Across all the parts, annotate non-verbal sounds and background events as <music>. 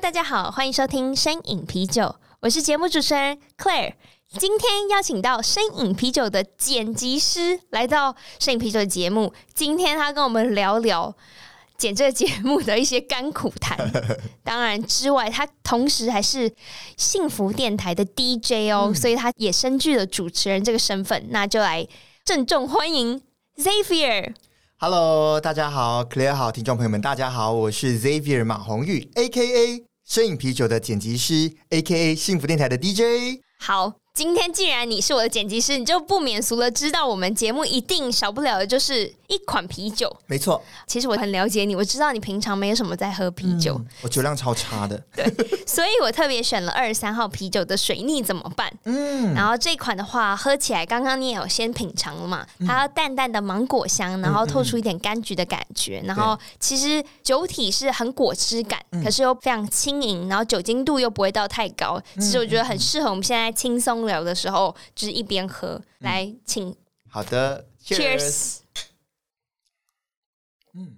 大家好，欢迎收听《声饮啤酒》，我是节目主持人 Claire。今天邀请到《声饮啤酒》的剪辑师来到《声饮啤酒》的节目，今天他跟我们聊聊剪这个节目的一些甘苦谈。<laughs> 当然之外，他同时还是幸福电台的 DJ 哦，嗯、所以他也身具了主持人这个身份。那就来郑重欢迎 Xavier。Hello，大家好，Clear 好，听众朋友们，大家好，我是 Xavier 马红玉，A.K.A. 摄影啤酒的剪辑师，A.K.A. 幸福电台的 DJ。好。今天既然你是我的剪辑师，你就不免俗了，知道我们节目一定少不了的就是一款啤酒。没错，其实我很了解你，我知道你平常没有什么在喝啤酒，嗯、我酒量超差的。<laughs> 对，所以我特别选了二十三号啤酒的水逆怎么办？嗯，然后这款的话，喝起来刚刚你也有先品尝了嘛，它淡淡的芒果香，然后透出一点柑橘的感觉，嗯嗯，然后其实酒体是很果汁感，可是又非常轻盈，然后酒精度又不会到太高，其实我觉得很适合我们现在轻松。聊的时候就是一边喝，嗯、来请好的，Cheers。嗯，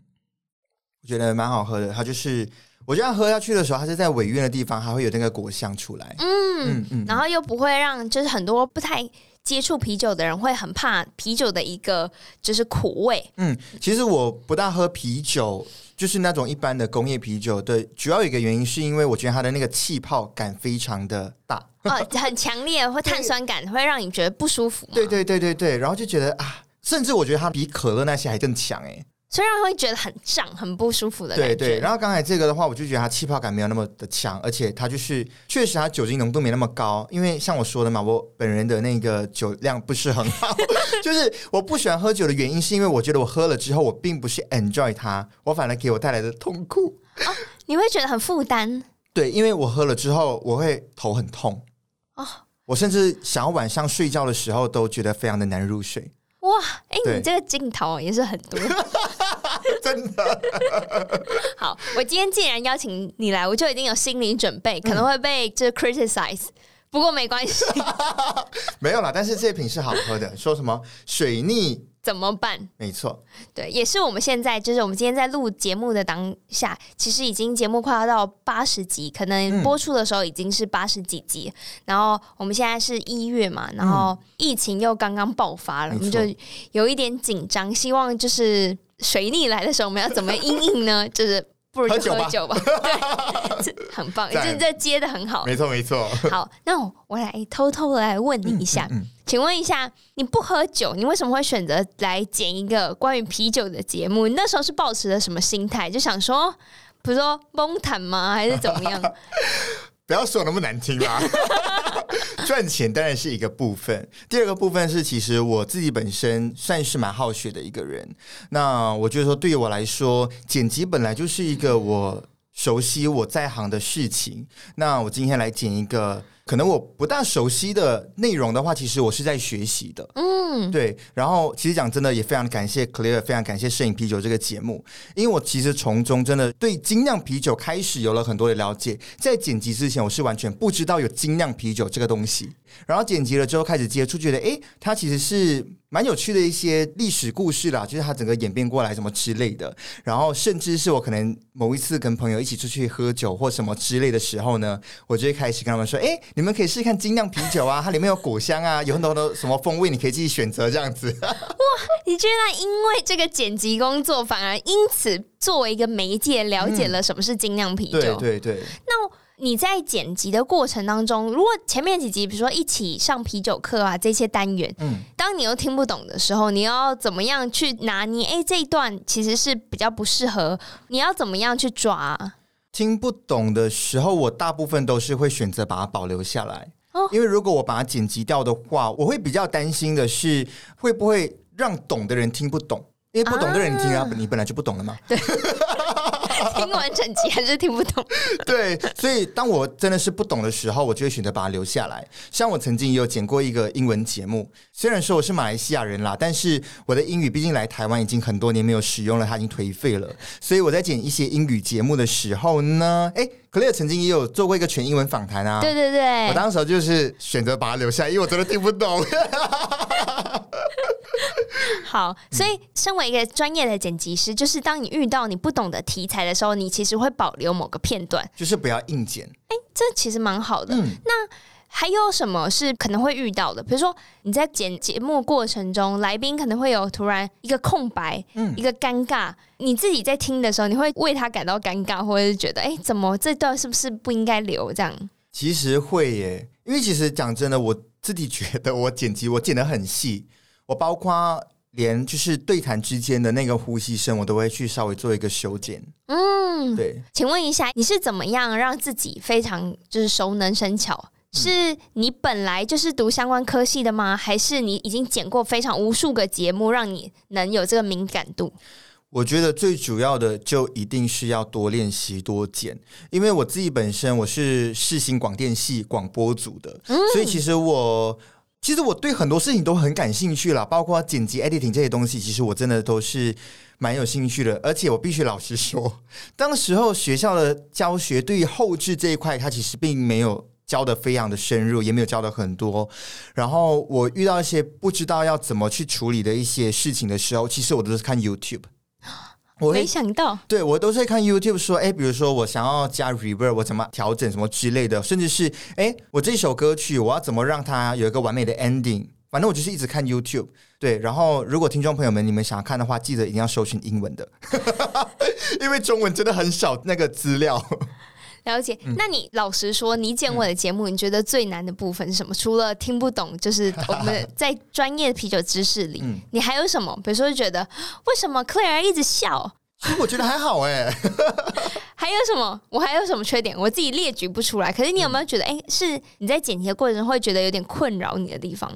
我觉得蛮好喝的。它就是，我觉得喝下去的时候，它是在尾韵的地方，还会有那个果香出来。嗯嗯嗯，然后又不会让就是很多不太接触啤酒的人会很怕啤酒的一个就是苦味。嗯，其实我不大喝啤酒。就是那种一般的工业啤酒，对，主要有一个原因是因为我觉得它的那个气泡感非常的大，哦，很强烈，会碳酸感，会让你觉得不舒服。对对对对对，然后就觉得啊，甚至我觉得它比可乐那些还更强哎。虽然会觉得很胀、很不舒服的感觉。对对，然后刚才这个的话，我就觉得它气泡感没有那么的强，而且它就是确实它酒精浓度没那么高。因为像我说的嘛，我本人的那个酒量不是很好，<laughs> 就是我不喜欢喝酒的原因，是因为我觉得我喝了之后，我并不是 enjoy 它，我反而给我带来的痛苦。哦，你会觉得很负担？对，因为我喝了之后，我会头很痛。哦，我甚至想要晚上睡觉的时候都觉得非常的难入睡。哇，哎、欸，你这个镜头也是很多。<laughs> 真的 <laughs> 好，我今天既然邀请你来，我就已经有心理准备，可能会被就是 criticize，不过没关系，<laughs> 没有啦。但是这瓶是好喝的，说什么水逆怎么办？没错，对，也是我们现在就是我们今天在录节目的当下，其实已经节目快要到八十集，可能播出的时候已经是八十几集。嗯、然后我们现在是一月嘛，然后疫情又刚刚爆发了，嗯、我们就有一点紧张，希望就是。水逆来的时候，我们要怎么应应呢？<laughs> 就是不如就喝酒吧，<laughs> 对，<laughs> 很棒，这这接的很好，没错没错。好，那我，我来偷偷的来问你一下，嗯嗯嗯、请问一下，你不喝酒，你为什么会选择来剪一个关于啤酒的节目？你那时候是抱持了什么心态？就想说，比如说崩坦吗？还是怎么样？不要说那么难听啦！<laughs> 赚钱当然是一个部分，第二个部分是，其实我自己本身算是蛮好学的一个人。那我觉得说，对于我来说，剪辑本来就是一个我熟悉、我在行的事情。那我今天来剪一个。可能我不大熟悉的内容的话，其实我是在学习的。嗯，对。然后，其实讲真的，也非常感谢 Claire，非常感谢摄影啤酒这个节目，因为我其实从中真的对精酿啤酒开始有了很多的了解。在剪辑之前，我是完全不知道有精酿啤酒这个东西。然后剪辑了之后开始接触，觉得诶，它其实是。蛮有趣的一些历史故事啦，就是它整个演变过来什么之类的，然后甚至是我可能某一次跟朋友一起出去喝酒或什么之类的时候呢，我就会开始跟他们说：“哎，你们可以试试看精酿啤酒啊，<laughs> 它里面有果香啊，有很多的什么风味，你可以自己选择这样子。<laughs> ”哇，你居然因为这个剪辑工作，反而因此作为一个媒介了解了什么是精酿啤酒？嗯、对对对，那。你在剪辑的过程当中，如果前面几集，比如说一起上啤酒课啊，这些单元，嗯，当你又听不懂的时候，你要怎么样去拿捏？哎，这一段其实是比较不适合，你要怎么样去抓？听不懂的时候，我大部分都是会选择把它保留下来，哦，因为如果我把它剪辑掉的话，我会比较担心的是会不会让懂的人听不懂，因为不懂的人听啊，你本来就不懂了嘛。对。<laughs> <laughs> 听完整集还是听不懂。<laughs> 对，所以当我真的是不懂的时候，我就会选择把它留下来。像我曾经也有剪过一个英文节目，虽然说我是马来西亚人啦，但是我的英语毕竟来台湾已经很多年没有使用了，它已经颓废了。所以我在剪一些英语节目的时候呢，哎，Claire 曾经也有做过一个全英文访谈啊。对对对，我当时就是选择把它留下，因为我真的听不懂。<laughs> 好，所以身为一个专业的剪辑师，就是当你遇到你不懂的题材的时候，你其实会保留某个片段，就是不要硬剪。哎，这其实蛮好的。嗯，那还有什么是可能会遇到的？比如说你在剪节目过程中，来宾可能会有突然一个空白，嗯，一个尴尬，你自己在听的时候，你会为他感到尴尬，或者是觉得，哎，怎么这段是不是不应该留？这样？其实会耶，因为其实讲真的，我自己觉得我剪辑我剪得很细，我包括。连就是对谈之间的那个呼吸声，我都会去稍微做一个修剪。嗯，对。请问一下，你是怎么样让自己非常就是熟能生巧？是你本来就是读相关科系的吗？还是你已经剪过非常无数个节目，让你能有这个敏感度？我觉得最主要的就一定是要多练习、多剪，因为我自己本身我是视新广电系广播组的，嗯，所以其实我。其实我对很多事情都很感兴趣啦，包括剪辑、editing 这些东西，其实我真的都是蛮有兴趣的。而且我必须老实说，当时候学校的教学对于后置这一块，它其实并没有教的非常的深入，也没有教的很多。然后我遇到一些不知道要怎么去处理的一些事情的时候，其实我都是看 YouTube。我没想到，对我都是看 YouTube 说，哎，比如说我想要加 reverb，我怎么调整什么之类的，甚至是，哎，我这首歌曲我要怎么让它有一个完美的 ending，反正我就是一直看 YouTube。对，然后如果听众朋友们你们想要看的话，记得一定要搜寻英文的，<laughs> 因为中文真的很少那个资料。了解，那你老实说，你剪我的节目，你觉得最难的部分是什么？除了听不懂，就是我们在专业的啤酒知识里，你还有什么？比如说，觉得为什么 Claire 一直笑？其实我觉得还好哎。<laughs> 还有什么？我还有什么缺点？我自己列举不出来。可是你有没有觉得，哎，是你在剪辑的过程中会觉得有点困扰你的地方？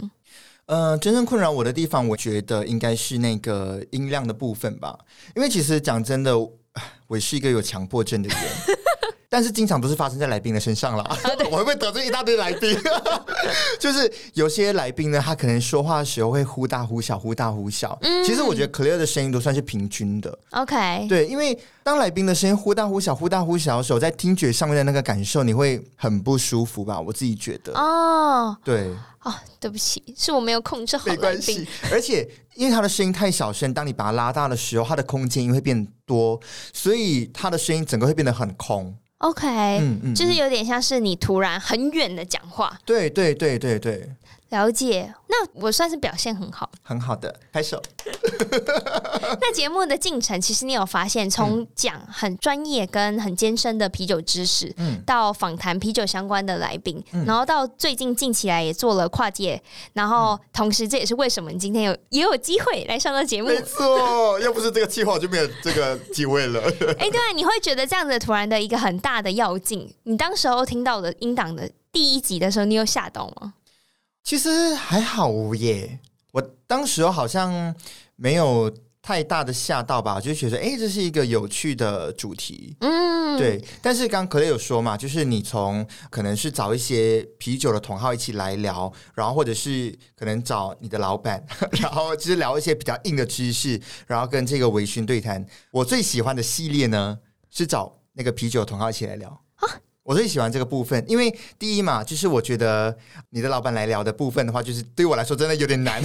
呃，真正困扰我的地方，我觉得应该是那个音量的部分吧。因为其实讲真的，我 <sighs> 是一个有强迫症的人。但是经常不是发生在来宾的身上了，啊、<laughs> 我会不会得罪一大堆来宾？<laughs> 就是有些来宾呢，他可能说话的时候会忽大忽小，忽大忽小。嗯，其实我觉得 Claire 的声音都算是平均的。OK，对，因为当来宾的声音忽大忽小，忽大忽小的时候，在听觉上面的那个感受，你会很不舒服吧？我自己觉得。哦，对，哦，对不起，是我没有控制好。没关系，而且因为他的声音太小声，当你把它拉大的时候，他的空间因为会变多，所以他的声音整个会变得很空。OK，嗯嗯，就是有点像是你突然很远的讲话。对对对对对。了解，那我算是表现很好，很好的，拍手。<laughs> 那节目的进程，其实你有发现，从讲很专业跟很艰深的啤酒知识，嗯，到访谈啤酒相关的来宾，嗯，然后到最近近期来也做了跨界，然后同时这也是为什么你今天有也有机会来上到节目。没错，要不是这个计划，就没有这个机会了。<laughs> 哎、欸，对，你会觉得这样子突然的一个很大的要进，你当时候听到的音档的第一集的时候，你有吓到吗？其实还好耶，我当时好像没有太大的吓到吧，就觉得哎，这是一个有趣的主题，嗯，对。但是刚刚 Claire 有说嘛，就是你从可能是找一些啤酒的同好一起来聊，然后或者是可能找你的老板，<laughs> 然后就是聊一些比较硬的知识，然后跟这个微醺对谈。我最喜欢的系列呢，是找那个啤酒同好一起来聊。我最喜欢这个部分，因为第一嘛，就是我觉得你的老板来聊的部分的话，就是对我来说真的有点难。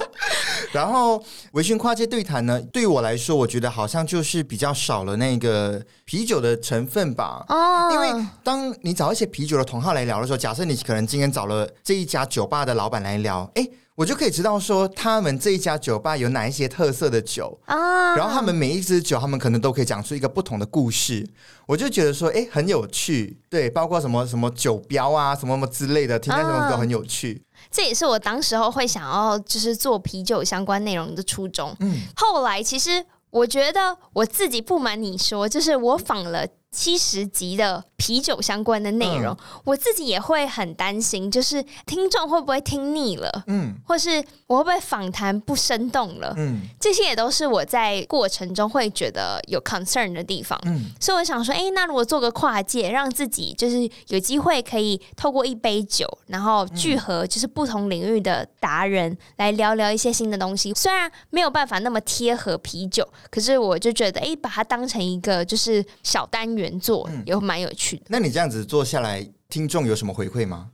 <laughs> 然后微醺跨界对谈呢，对于我来说，我觉得好像就是比较少了那个啤酒的成分吧。哦，因为当你找一些啤酒的同好来聊的时候，假设你可能今天找了这一家酒吧的老板来聊，哎。我就可以知道说，他们这一家酒吧有哪一些特色的酒啊，然后他们每一支酒，他们可能都可以讲出一个不同的故事。我就觉得说，哎，很有趣。对，包括什么什么酒标啊，什么什么之类的，听在什么都很有趣。这也是我当时候会想要就是做啤酒相关内容的初衷。嗯，后来其实我觉得我自己不瞒你说，就是我仿了。七十集的啤酒相关的内容，嗯、我自己也会很担心，就是听众会不会听腻了，嗯，或是我会不会访谈不生动了，嗯，这些也都是我在过程中会觉得有 concern 的地方，嗯，所以我想说，哎、欸，那如果做个跨界，让自己就是有机会可以透过一杯酒，然后聚合就是不同领域的达人来聊聊一些新的东西，虽然没有办法那么贴合啤酒，可是我就觉得，哎、欸，把它当成一个就是小单元。原作也蛮有趣的。那你这样子做下来，听众有什么回馈吗？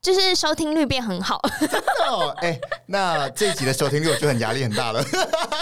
就是收听率变很好。<laughs> 哎、欸，那这一集的收听率我就很压力很大了。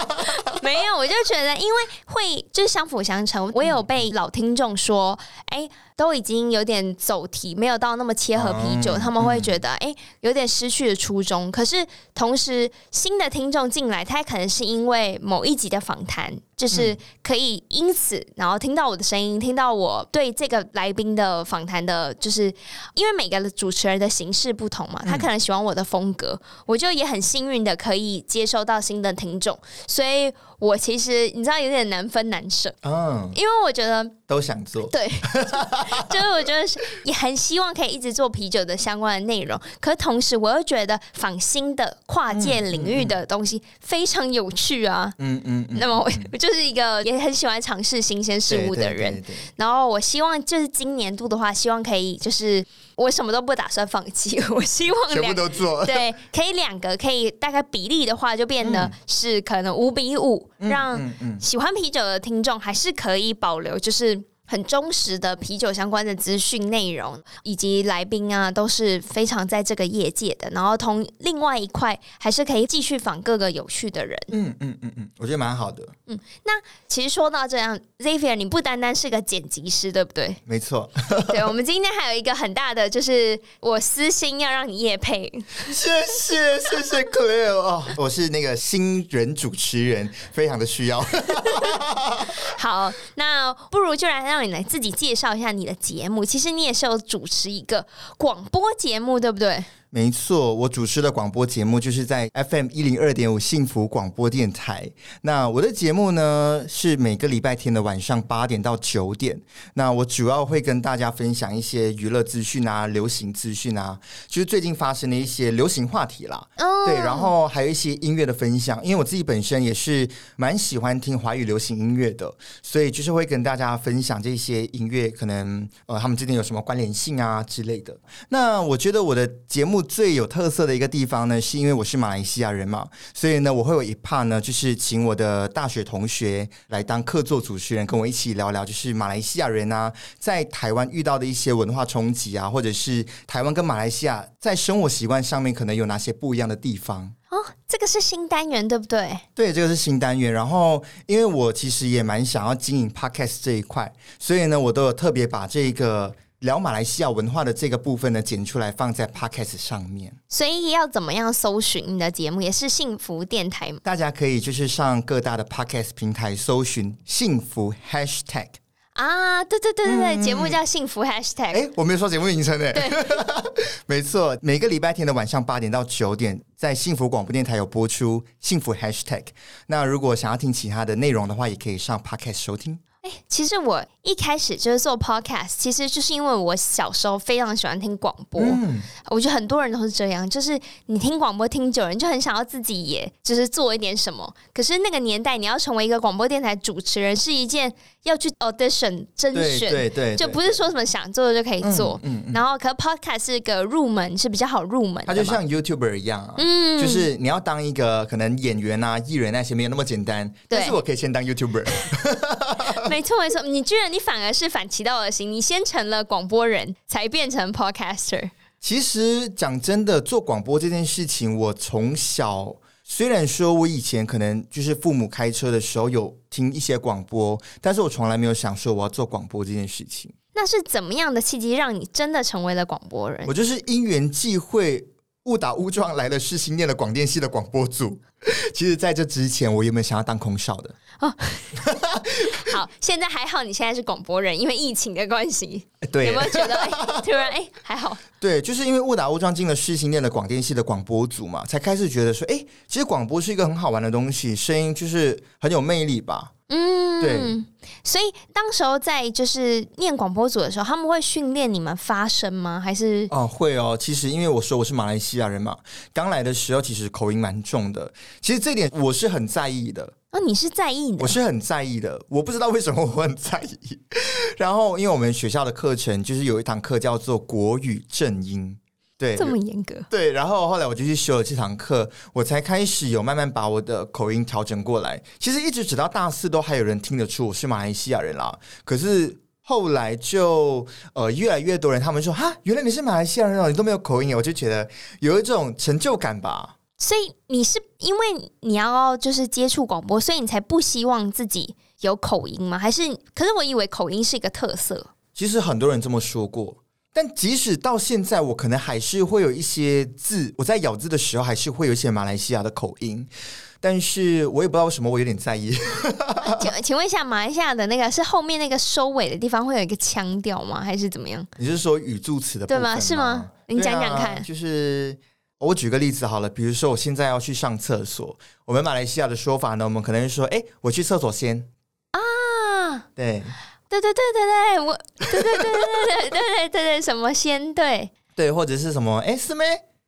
<laughs> 没有，我就觉得，因为会就是相辅相成。我有被老听众说，哎、欸。都已经有点走题，没有到那么切合啤酒，嗯、他们会觉得哎、欸，有点失去了初衷。可是同时，新的听众进来，他可能是因为某一集的访谈，就是可以因此然后听到我的声音，听到我对这个来宾的访谈的，就是因为每个主持人的形式不同嘛，他可能喜欢我的风格，我就也很幸运的可以接收到新的听众，所以我其实你知道有点难分难舍，嗯，因为我觉得都想做，对。<laughs> 就是我觉得也很希望可以一直做啤酒的相关的内容，可同时我又觉得仿新的跨界领域的东西非常有趣啊。嗯嗯。那么我我就是一个也很喜欢尝试新鲜事物的人，然后我希望就是今年度的话，希望可以就是我什么都不打算放弃，<laughs> 我希望全部都做。对，可以两个可以大概比例的话，就变得是可能五比五，让喜欢啤酒的听众还是可以保留，就是。很忠实的啤酒相关的资讯内容，以及来宾啊，都是非常在这个业界的。然后，同另外一块，还是可以继续访各个有趣的人。嗯嗯嗯嗯，我觉得蛮好的。嗯，那其实说到这样，Zavier，你不单单是个剪辑师，对不对？没错。<laughs> 对，我们今天还有一个很大的，就是我私心要让你夜配。<laughs> 谢谢谢谢 Claire 哦，我是那个新人主持人，非常的需要。<laughs> 好，那不如就来让。你来自己介绍一下你的节目。其实你也是有主持一个广播节目，对不对？没错，我主持的广播节目就是在 FM 一零二点五幸福广播电台。那我的节目呢，是每个礼拜天的晚上八点到九点。那我主要会跟大家分享一些娱乐资讯啊、流行资讯啊，就是最近发生的一些流行话题啦。Oh. 对，然后还有一些音乐的分享，因为我自己本身也是蛮喜欢听华语流行音乐的，所以就是会跟大家分享这些音乐，可能呃他们之间有什么关联性啊之类的。那我觉得我的节目。最有特色的一个地方呢，是因为我是马来西亚人嘛，所以呢，我会有一 part 呢，就是请我的大学同学来当客座主持人，跟我一起聊聊，就是马来西亚人啊，在台湾遇到的一些文化冲击啊，或者是台湾跟马来西亚在生活习惯上面可能有哪些不一样的地方。哦，这个是新单元，对不对？对，这个是新单元。然后，因为我其实也蛮想要经营 podcast 这一块，所以呢，我都有特别把这个。聊马来西亚文化的这个部分呢，剪出来放在 Podcast 上面。所以要怎么样搜寻你的节目？也是幸福电台吗？大家可以就是上各大的 Podcast 平台搜寻幸福 Hashtag 啊，对对对对对，嗯、节目叫幸福 Hashtag。哎，我没有说节目名称诶。对，<laughs> 没错，每个礼拜天的晚上八点到九点，在幸福广播电台有播出幸福 Hashtag。那如果想要听其他的内容的话，也可以上 Podcast 收听。哎，其实我一开始就是做 podcast，其实就是因为我小时候非常喜欢听广播。嗯，我觉得很多人都是这样，就是你听广播听久了，你就很想要自己也就是做一点什么。可是那个年代，你要成为一个广播电台主持人是一件要去 audition 甄选，对对对，就不是说什么想做的就可以做。嗯，嗯，然后，可是 podcast 是个入门，是比较好入门。它就像 YouTuber 一样啊，嗯，就是你要当一个可能演员啊、艺人那些没有那么简单。但是我可以先当 YouTuber。<laughs> 没错没错，你居然你反而是反其道而行，你先成了广播人才变成 podcaster。其实讲真的，做广播这件事情，我从小虽然说我以前可能就是父母开车的时候有听一些广播，但是我从来没有想说我要做广播这件事情。那是怎么样的契机让你真的成为了广播人？我就是因缘际会。误打误撞来了世新念了广电系的广播组。<laughs> 其实，在这之前，我有没有想要当空少的？哦，<laughs> 好，现在还好，你现在是广播人，因为疫情的关系。对，有没有觉得、欸、<laughs> 突然哎、欸、还好？对，就是因为误打误撞进了世新念的广电系的广播组嘛，才开始觉得说，哎、欸，其实广播是一个很好玩的东西，声音就是很有魅力吧。嗯，对。所以当时候在就是念广播组的时候，他们会训练你们发声吗？还是哦会哦。其实因为我说我是马来西亚人嘛，刚来的时候其实口音蛮重的。其实这点我是很在意的。哦，你是在意的？我是很在意的。我不知道为什么我很在意。然后因为我们学校的课程就是有一堂课叫做国语正音。对，这么严格。对，然后后来我就去修了这堂课，我才开始有慢慢把我的口音调整过来。其实一直直到大四都还有人听得出我是马来西亚人啦。可是后来就呃越来越多人，他们说哈，原来你是马来西亚人哦，你都没有口音，我就觉得有一种成就感吧。所以你是因为你要就是接触广播，所以你才不希望自己有口音吗？还是？可是我以为口音是一个特色。其实很多人这么说过。但即使到现在，我可能还是会有一些字，我在咬字的时候还是会有一些马来西亚的口音，但是我也不知道为什么，我有点在意。<laughs> 请请问一下，马来西亚的那个是后面那个收尾的地方会有一个腔调吗？还是怎么样？你是说语助词的部分吗？对吗？是吗？你讲讲看。啊，就是我举个例子好了，比如说我现在要去上厕所，我们马来西亚的说法呢，我们可能是说，哎，我去厕所先啊，对。对对对对对，我对对对对对对对对什么先对对，或者是什么？哎，师妹，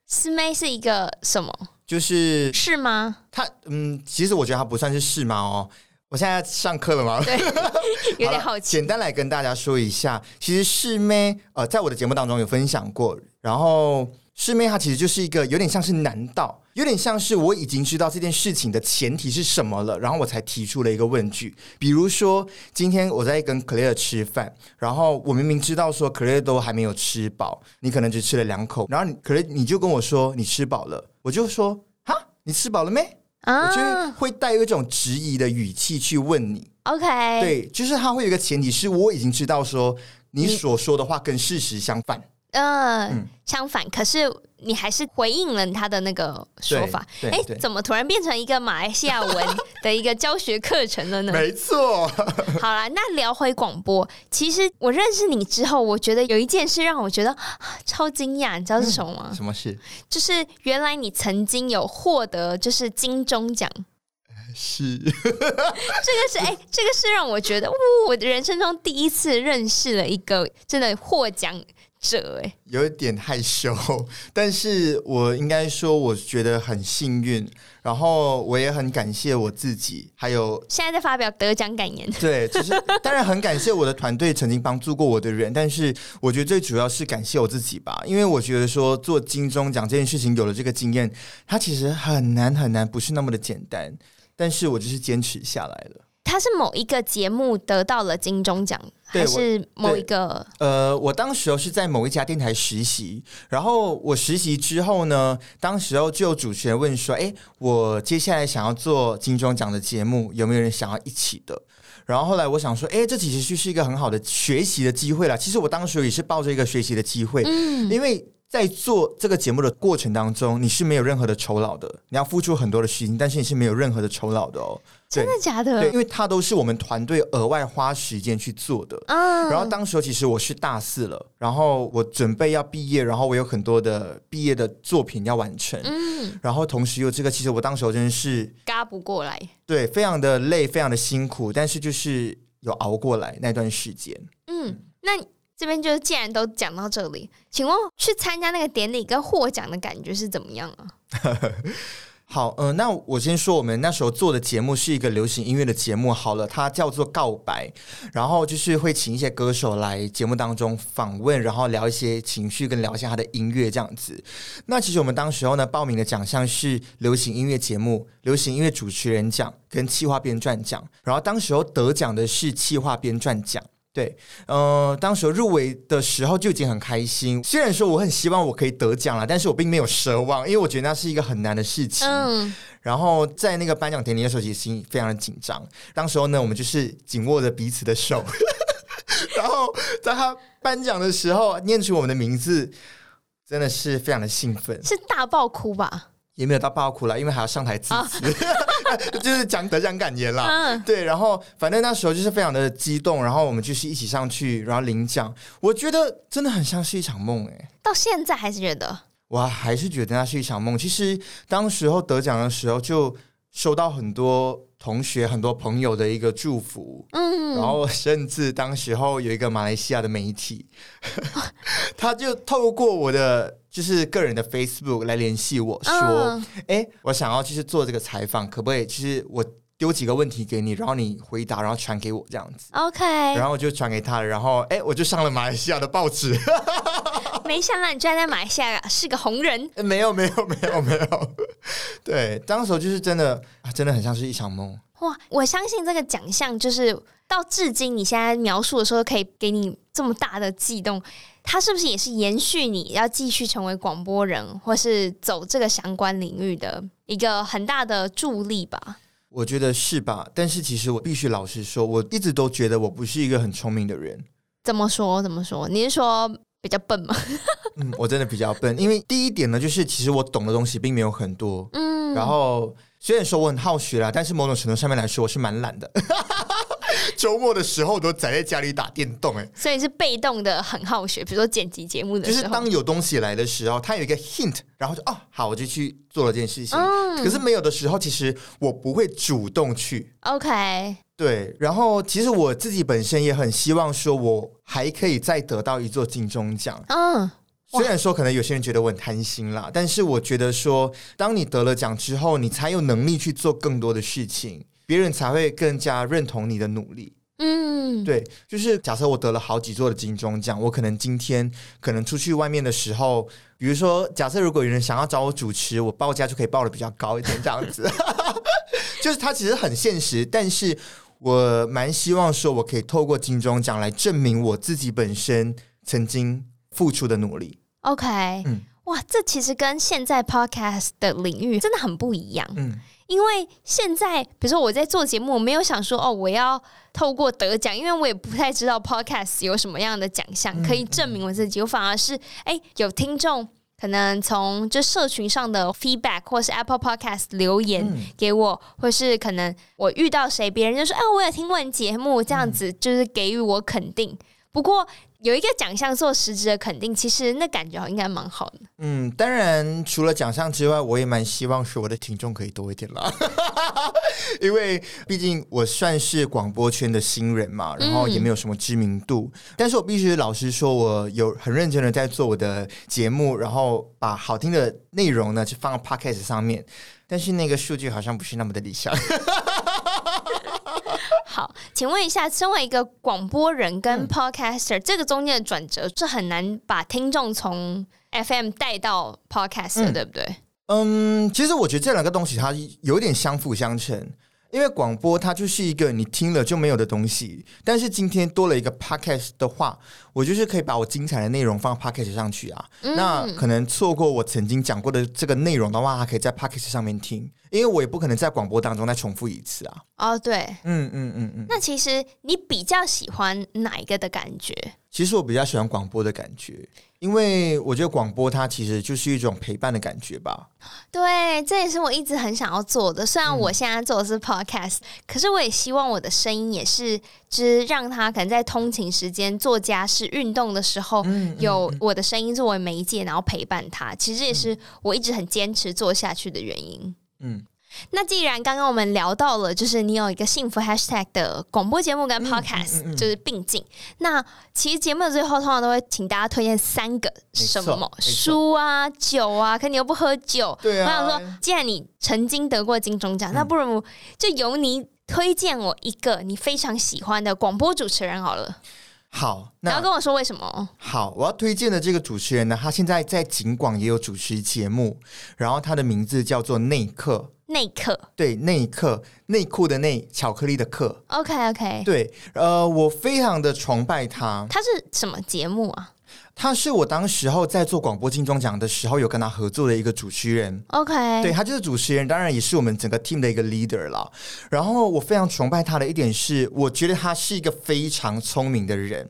师妹是一个什么？就是是吗？他嗯，其实我觉得他不算是是吗？哦，我现在上课了吗？对，有点好奇。<laughs> 简单来跟大家说一下，其实师妹呃，在我的节目当中有分享过，然后。师妹，她其实就是一个有点像是难道，有点像是我已经知道这件事情的前提是什么了，然后我才提出了一个问句。比如说，今天我在跟 Claire 吃饭，然后我明明知道说 Claire 都还没有吃饱，你可能只吃了两口，然后你可能你就跟我说你吃饱了，我就说哈，你吃饱了没？啊，我就会带有一种质疑的语气去问你。OK，对，就是他会有一个前提是我已经知道说你所说的话跟事实相反。呃、嗯，相反，可是你还是回应了他的那个说法。哎，怎么突然变成一个马来西亚文的一个教学课程了呢？<laughs> 没错。<laughs> 好了，那聊回广播。其实我认识你之后，我觉得有一件事让我觉得 <gasps> 超惊讶，你知道是什么吗？嗯、什么事？就是原来你曾经有获得就是金钟奖。是。<laughs> 这个是哎，这个是让我觉得，哦，我的人生中第一次认识了一个真的获奖。这哎，有一点害羞，<laughs> 但是我应该说，我觉得很幸运，然后我也很感谢我自己，还有现在在发表得奖感言。<laughs> 对，就是当然很感谢我的团队曾经帮助过我的人，但是我觉得最主要是感谢我自己吧，因为我觉得说做金钟奖这件事情有了这个经验，它其实很难很难，不是那么的简单，但是我就是坚持下来了。他是某一个节目得到了金钟奖，还是某一个？呃，我当时候是在某一家电台实习，然后我实习之后呢，当时候就有主持人问说：“哎，我接下来想要做金钟奖的节目，有没有人想要一起的？”然后后来我想说：“哎，这其实就是一个很好的学习的机会啦。”其实我当时也是抱着一个学习的机会，嗯，因为。在做这个节目的过程当中，你是没有任何的酬劳的，你要付出很多的时间，但是你是没有任何的酬劳的哦。真的假的？对，因为它都是我们团队额外花时间去做的。嗯。然后当时候其实我是大四了，然后我准备要毕业，然后我有很多的毕业的作品要完成。嗯。然后同时又这个，其实我当时候真的是嘎不过来。对，非常的累，非常的辛苦，但是就是有熬过来那段时间。嗯，那。这边就是，既然都讲到这里，请问去参加那个典礼跟获奖的感觉是怎么样啊？<laughs> 好，呃，那我先说，我们那时候做的节目是一个流行音乐的节目。好了，它叫做《告白》，然后就是会请一些歌手来节目当中访问，然后聊一些情绪，跟聊一下他的音乐这样子。那其实我们当时候呢，报名的奖项是流行音乐节目、流行音乐主持人奖跟企划编撰奖，然后当时候得奖的是企划编撰奖。对，呃，当时入围的时候就已经很开心。虽然说我很希望我可以得奖了，但是我并没有奢望，因为我觉得那是一个很难的事情。嗯。然后在那个颁奖典礼的时候，其实心非常的紧张。当时候呢，我们就是紧握着彼此的手，<laughs> 然后在他颁奖的时候念出我们的名字，真的是非常的兴奋，是大爆哭吧？也没有到爆哭了，因为还要上台致辞，<laughs> <laughs> 就是讲得奖感言啦。嗯、对，然后反正那时候就是非常的激动，然后我们就是一起上去，然后领奖。我觉得真的很像是一场梦，哎，到现在还是觉得，我还是觉得那是一场梦。其实当时候得奖的时候，就收到很多同学、很多朋友的一个祝福。嗯，然后甚至当时候有一个马来西亚的媒体，<laughs> 他就透过我的就是个人的 Facebook 来联系我说：“哎、嗯，我想要就是做这个采访，可不可以？其实我。”丢几个问题给你，然后你回答，然后传给我这样子。OK，然后我就传给他了，然后哎，我就上了马来西亚的报纸。<laughs> 没想到你居然在马来西亚是个红人。<laughs> 没有，没有，没有，没有。对，当时候就是真的，真的很像是一场梦。哇，我相信这个奖项就是到至今，你现在描述的时候可以给你这么大的悸动，它是不是也是延续你要继续成为广播人，或是走这个相关领域的一个很大的助力吧？我觉得是吧？但是其实我必须老实说，我一直都觉得我不是一个很聪明的人。怎么说？怎么说？你是说比较笨吗？<laughs> 嗯，我真的比较笨。因为第一点呢，就是其实我懂的东西并没有很多。嗯，然后虽然说我很好学啦，但是某种程度上面来说，我是蛮懒的。<laughs> <laughs> 周末的时候都宅在家里打电动，哎，所以是被动的很好学。比如说剪辑节目的时候，就是当有东西来的时候，它有一个 hint，然后就哦，好，我就去做了这件事情。嗯，可是没有的时候，其实我不会主动去。OK，对。然后其实我自己本身也很希望说，我还可以再得到一座金钟奖。嗯，虽然说可能有些人觉得我很贪心啦，但是我觉得说，当你得了奖之后，你才有能力去做更多的事情。别人才会更加认同你的努力。嗯，对，就是假设我得了好几座的金钟奖，我可能今天可能出去外面的时候，比如说，假设如果有人想要找我主持，我报价就可以报的比较高一点，这样子。<laughs> 就是它其实很现实，但是我蛮希望说，我可以透过金钟奖来证明我自己本身曾经付出的努力。OK，嗯，哇，这其实跟现在 Podcast 的领域真的很不一样。嗯。因为现在，比如说我在做节目，我没有想说哦，我要透过得奖，因为我也不太知道 Podcast 有什么样的奖项可以证明我自己。我反而是哎，有听众可能从就社群上的 feedback，或是 Apple Podcast 留言给我，或是可能我遇到谁，别人就说哎，我有听过你节目，这样子就是给予我肯定。不过有一个奖项做实质的肯定，其实那感觉应该蛮好的。嗯，当然除了奖项之外，我也蛮希望是我的听众可以多一点啦，<laughs> 因为毕竟我算是广播圈的新人嘛，然后也没有什么知名度。但是我必须老实说，我有很认真的在做我的节目，然后把好听的内容呢就放到 Podcast 上面，但是那个数据好像不是那么的理想。好，请问一下，身为一个广播人跟 podcaster，、嗯、这个中间的转折是很难把听众从 FM 带到 podcast 的，嗯、对不对？嗯，其实我觉得这两个东西它有点相辅相成。因为广播它就是一个你听了就没有的东西，但是今天多了一个 podcast 的话，我就是可以把我精彩的内容放 podcast 上去啊。嗯、那可能错过我曾经讲过的这个内容的话，还可以在 podcast 上面听，因为我也不可能在广播当中再重复一次啊。哦，对，嗯嗯嗯嗯。那其实你比较喜欢哪一个的感觉？其实我比较喜欢广播的感觉。因为我觉得广播它其实就是一种陪伴的感觉吧。对，这也是我一直很想要做的。虽然我现在做的是 podcast，、嗯、可是我也希望我的声音也是，就是让他可能在通勤时间、做家事、运动的时候，嗯、有我的声音作为媒介，然后陪伴他。其实这也是我一直很坚持做下去的原因。嗯。那既然刚刚我们聊到了，就是你有一个幸福 hashtag 的广播节目跟 podcast，、嗯嗯嗯、就是并进。那其实节目的最后通常都会请大家推荐三个什么书啊、酒啊，可你又不喝酒。对啊。我想说，既然你曾经得过金钟奖，嗯、那不如就由你推荐我一个你非常喜欢的广播主持人好了。好，那你要跟我说为什么？好，我要推荐的这个主持人呢，他现在在景广也有主持节目，然后他的名字叫做内克。内克，对，内克，内裤的内，巧克力的克。OK OK，对，呃，我非常的崇拜他。他是什么节目啊？他是我当时候在做广播金钟奖的时候有跟他合作的一个主持人。OK，对，他就是主持人，当然也是我们整个 team 的一个 leader 了。然后我非常崇拜他的一点是，我觉得他是一个非常聪明的人。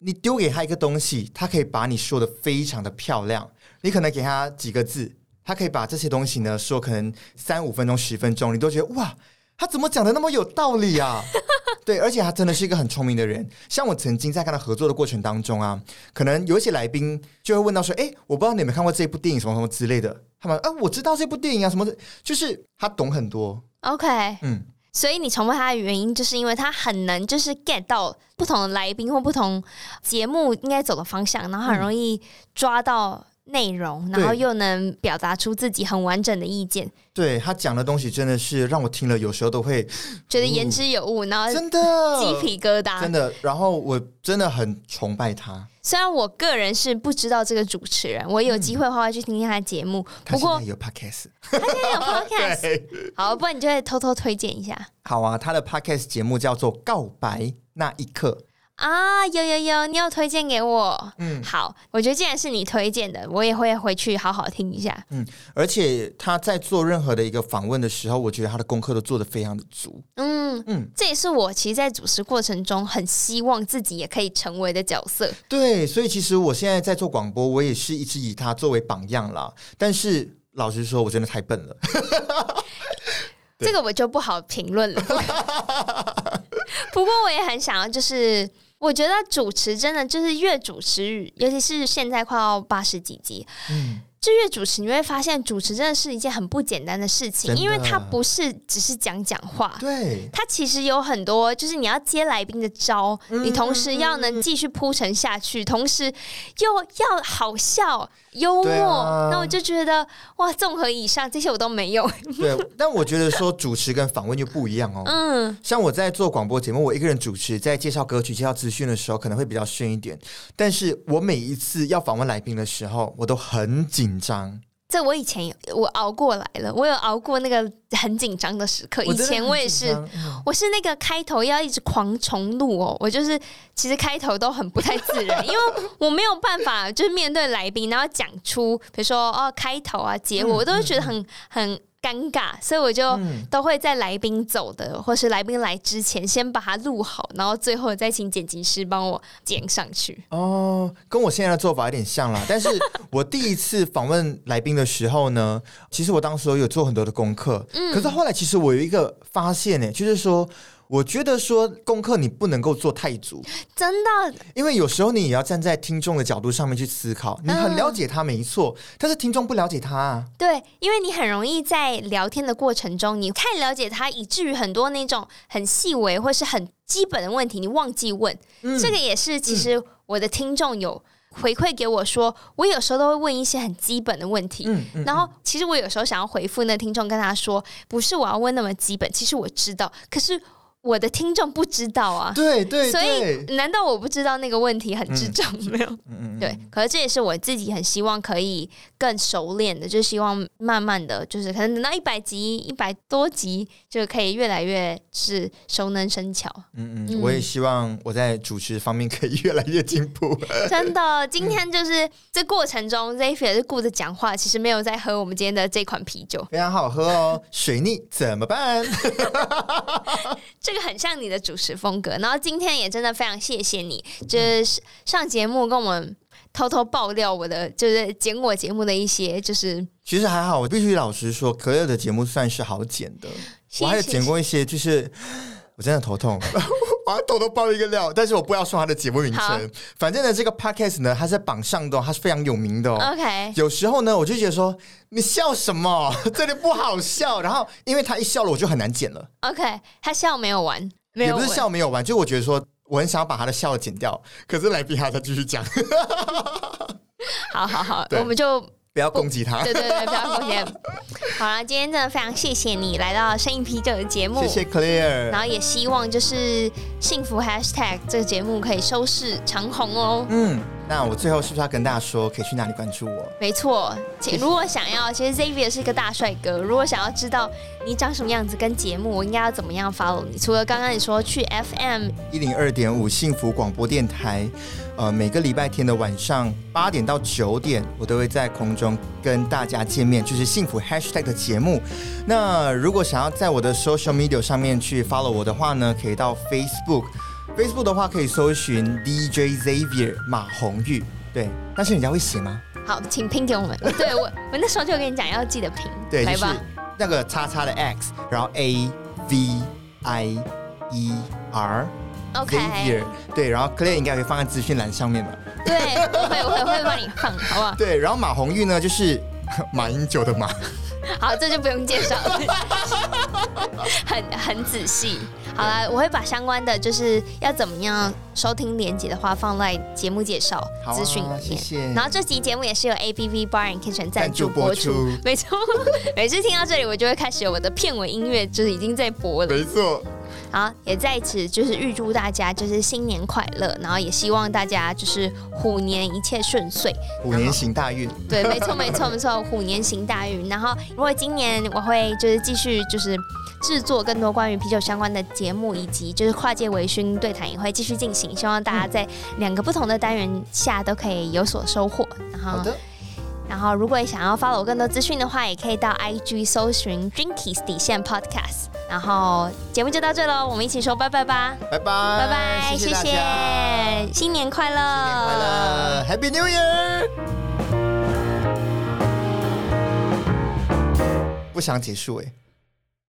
你丢给他一个东西，他可以把你说的非常的漂亮。你可能给他几个字，他可以把这些东西呢说可能三五分钟、十分钟，你都觉得哇，他怎么讲的那么有道理啊？<laughs> 对，而且他真的是一个很聪明的人。像我曾经在跟他合作的过程当中啊，可能有一些来宾就会问到说：“哎，我不知道你有没有看过这部电影，什么什么之类的。”他们啊，我知道这部电影啊，什么的，就是他懂很多。OK，嗯。所以你崇拜他的原因，就是因为他很能就是 get 到不同的来宾或不同节目应该走的方向，然后很容易抓到内容，嗯、然后又能表达出自己很完整的意见。对，他讲的东西真的是让我听了，有时候都会 <laughs> 觉得言之有物，然后真的鸡皮疙瘩，真的。然后我真的很崇拜他。虽然我个人是不知道这个主持人，我有机会的话会去听听他的节目。嗯、不过他有 podcast，他现在有 <laughs> podcast。好，不然你就会偷偷推荐一下。好啊，他的 podcast 节目叫做《告白那一刻》。啊，有有有，你有推荐给我，嗯，好，我觉得既然是你推荐的，我也会回去好好听一下，嗯，而且他在做任何的一个访问的时候，我觉得他的功课都做得非常的足，嗯嗯，这也是我其实，在主持过程中很希望自己也可以成为的角色，对，所以其实我现在在做广播，我也是一直以他作为榜样啦，但是老实说，我真的太笨了，<laughs> 这个我就不好评论了，<laughs> 不过我也很想要，就是。我觉得主持真的就是越主持，尤其是现在快要八十几集，嗯，就越主持，你会发现主持真的是一件很不简单的事情，因为它不是只是讲讲话，对，它其实有很多，就是你要接来宾的招，嗯，你同时要能继续铺陈下去，同时又要好笑。幽默，啊、那我就觉得哇，综合以上这些我都没有。对，但我觉得说主持跟访问就不一样哦。嗯，像我在做广播节目，我一个人主持，在介绍歌曲、介绍资讯的时候，可能会比较顺一点。但是我每一次要访问来宾的时候，我都很紧张。这我以前我熬过来了，我有熬过那个很紧张的时刻。以前我也是，我是那个开头要一直狂重录哦，我就是其实开头都很不太自然，因为我没有办法就是面对来宾，然后讲出比如说哦开头啊结尾，我都会觉得很很。尴尬，所以我就都会在来宾走的，嗯、或是来宾来之前，先把它录好，然后最后再请剪辑师帮我剪上去。哦，跟我现在的做法有点像啦。但是 <laughs> 我第一次访问来宾的时候呢，其实我当时有做很多的功课。嗯，可是后来其实我有一个发现呢，就是说。我觉得说功课你不能够做太足，真的，因为有时候你也要站在听众的角度上面去思考。你很了解他没错，但是听众不了解他啊。对，因为你很容易在聊天的过程中，你太了解他，以至于很多那种很细微或是很基本的问题，你忘记问。嗯，这个也是，其实我的听众有回馈给我说，我有时候都会问一些很基本的问题。嗯，嗯，然后其实我有时候想要回复那听众，跟他说，不是我要问那么基本，其实我知道，可是。我的听众不知道啊，对对，对，所以难道我不知道那个问题很智障没有？嗯、对，可是这也是我自己很希望可以更熟练的，就希望慢慢的就是可能等到一百集、一百多集就可以越来越是熟能生巧。嗯嗯，我也希望我在主持方面可以越来越进步。<laughs> 真的，<laughs> 今天就是这过程中，Xavier 是顾着讲话，其实没有在喝我们今天的这款啤酒，非常好喝哦。水逆怎么办？<laughs> 这个很像你的主持风格，然后今天也真的非常谢谢你，就是上节目跟我们偷偷爆料我的，就是剪我节目的一些，就是其实还好，我必须老实说，可乐的节目算是好剪的，谢谢，我还有剪过一些，就是我真的头痛。<laughs> 我要偷偷爆一个料，但是我不要说他的节目名称。反正呢，这个 podcast 呢，它在榜上的，它是非常有名的哦。OK，有时候呢，我就觉得说，你笑什么？<laughs> 这里不好笑。然后，因为他一笑了，我就很难剪了。OK，他笑没有完，没有也不是笑没有完，就我觉得说，我很想要把他的笑剪掉，可是来宾他再继续讲。<laughs> 好好好，我们就。不要攻击他，对对对，不要攻击。好了，今天真的非常谢谢你来到声音啤酒的节目，谢谢 Claire。然后也希望就是幸福 Hashtag 这个节目可以收视长虹哦。嗯，那我最后是不是要跟大家说，可以去哪里关注我？没错，请如果想要，其实 Xavier 是一个大帅哥。如果想要知道你长什么样子跟节目，我应该要怎么样 follow 你？除了刚刚你说去 FM 一零二点五幸福广播电台。呃，每个礼拜天的晚上八点到九点，我都会在空中跟大家见面，就是幸福 Hashtag 的节目。那如果想要在我的 Social Media 上面去 follow 我的话呢，可以到 Facebook，Facebook 的话可以搜寻 DJ Xavier 马红玉。对，但是人家会写吗？好，请拼给我们。<laughs> 对我，我那时候就跟你讲要记得拼。对，来吧，就是那个叉叉的 X，然后 A V I E R。OK，对，然后 Claire 应该会放在资讯栏上面吧？对，我会，我会，会帮你放，好不好？<laughs> 对，然后马红玉呢，就是 <laughs> 马英九的马，好，这就不用介绍了，<laughs> 很很仔细。好了，我会把相关的就是要怎么样收听连接的话放在节目介绍资讯里面。啊、谢谢。然后这集节目也是由 ABV Bar and Kitchen 赞助播出。播出没错，每次听到这里，我就会开始有我的片尾音乐，就是已经在播了。没错。好，也在此就是预祝大家就是新年快乐，然后也希望大家就是虎年一切顺遂，虎年行大运。对，没错，没错，没错，虎年行大运。然后，如果今年我会就是继续就是制作更多关于啤酒相关的节目，以及就是跨界微醺对谈也会继续进行，希望大家在两个不同的单元下都可以有所收获。然后。好的。然后，如果想要 follow 更多资讯的话，也可以到 IG 搜寻 Drinkies 底线 Podcast。然后节目就到这喽，我们一起说拜拜吧！拜拜拜拜，谢谢，谢谢，新年快乐！新年快乐，Happy New Year！不想结束哎。